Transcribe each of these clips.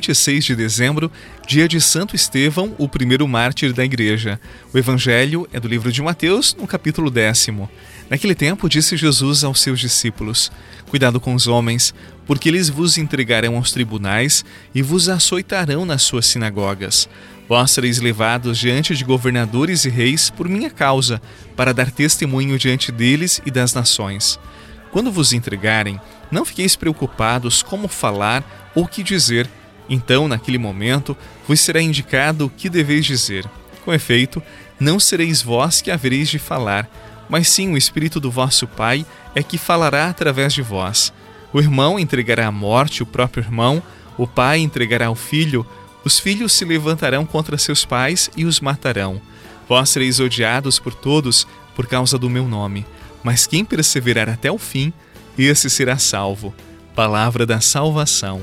26 de dezembro, dia de Santo Estevão, o primeiro mártir da igreja. O evangelho é do livro de Mateus, no capítulo décimo. Naquele tempo, disse Jesus aos seus discípulos: Cuidado com os homens, porque eles vos entregarão aos tribunais e vos açoitarão nas suas sinagogas. Vós sereis levados diante de governadores e reis por minha causa, para dar testemunho diante deles e das nações. Quando vos entregarem, não fiqueis preocupados como falar ou que dizer. Então, naquele momento, vos será indicado o que deveis dizer. Com efeito, não sereis vós que havereis de falar, mas sim o Espírito do vosso Pai é que falará através de vós. O irmão entregará à morte o próprio irmão, o pai entregará o filho, os filhos se levantarão contra seus pais e os matarão. Vós sereis odiados por todos por causa do meu nome, mas quem perseverar até o fim, esse será salvo. Palavra da salvação.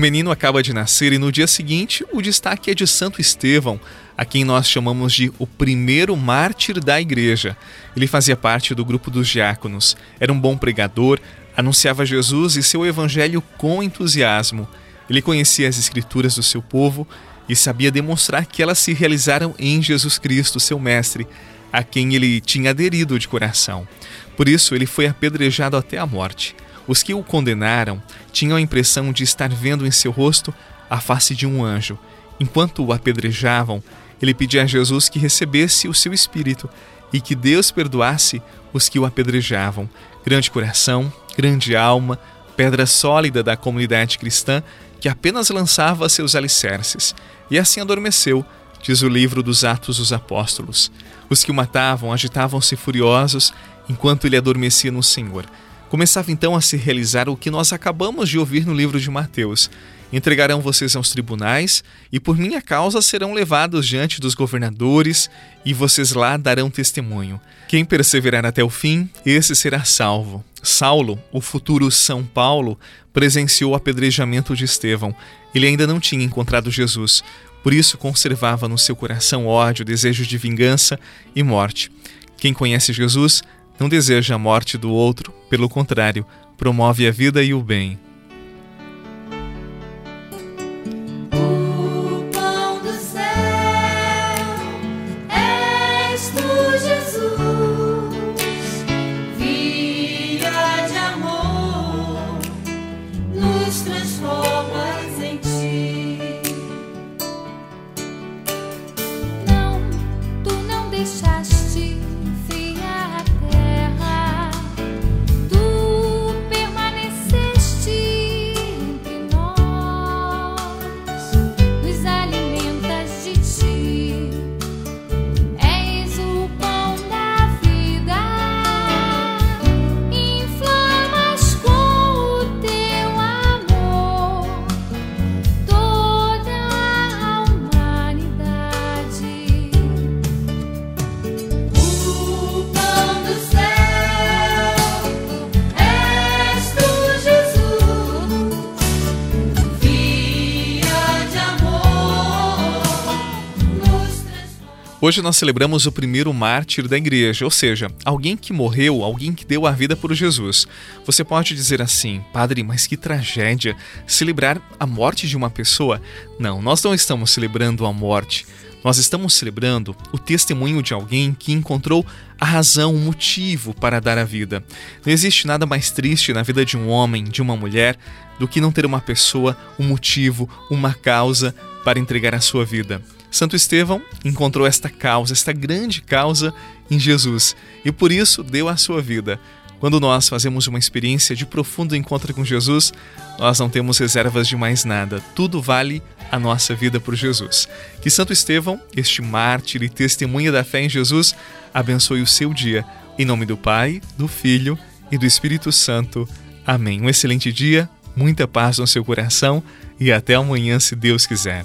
Menino acaba de nascer e no dia seguinte o destaque é de Santo Estevão, a quem nós chamamos de o primeiro mártir da igreja. Ele fazia parte do grupo dos diáconos, era um bom pregador, anunciava Jesus e seu evangelho com entusiasmo. Ele conhecia as escrituras do seu povo e sabia demonstrar que elas se realizaram em Jesus Cristo, seu mestre, a quem ele tinha aderido de coração. Por isso, ele foi apedrejado até a morte. Os que o condenaram tinham a impressão de estar vendo em seu rosto a face de um anjo. Enquanto o apedrejavam, ele pedia a Jesus que recebesse o seu espírito e que Deus perdoasse os que o apedrejavam. Grande coração, grande alma, pedra sólida da comunidade cristã que apenas lançava seus alicerces. E assim adormeceu, diz o livro dos Atos dos Apóstolos. Os que o matavam agitavam-se furiosos enquanto ele adormecia no Senhor. Começava então a se realizar o que nós acabamos de ouvir no livro de Mateus. Entregarão vocês aos tribunais, e por minha causa serão levados diante dos governadores, e vocês lá darão testemunho. Quem perseverar até o fim, esse será salvo. Saulo, o futuro São Paulo, presenciou o apedrejamento de Estevão. Ele ainda não tinha encontrado Jesus, por isso conservava no seu coração ódio, desejo de vingança e morte. Quem conhece Jesus não deseja a morte do outro, pelo contrário, promove a vida e o bem. Hoje nós celebramos o primeiro mártir da igreja, ou seja, alguém que morreu, alguém que deu a vida por Jesus. Você pode dizer assim, padre, mas que tragédia celebrar a morte de uma pessoa? Não, nós não estamos celebrando a morte. Nós estamos celebrando o testemunho de alguém que encontrou a razão, o motivo para dar a vida. Não existe nada mais triste na vida de um homem, de uma mulher, do que não ter uma pessoa, um motivo, uma causa para entregar a sua vida. Santo Estevão encontrou esta causa, esta grande causa em Jesus e por isso deu a sua vida. Quando nós fazemos uma experiência de profundo encontro com Jesus, nós não temos reservas de mais nada. Tudo vale a nossa vida por Jesus. Que Santo Estevão, este mártir e testemunha da fé em Jesus, abençoe o seu dia. Em nome do Pai, do Filho e do Espírito Santo. Amém. Um excelente dia, muita paz no seu coração e até amanhã, se Deus quiser.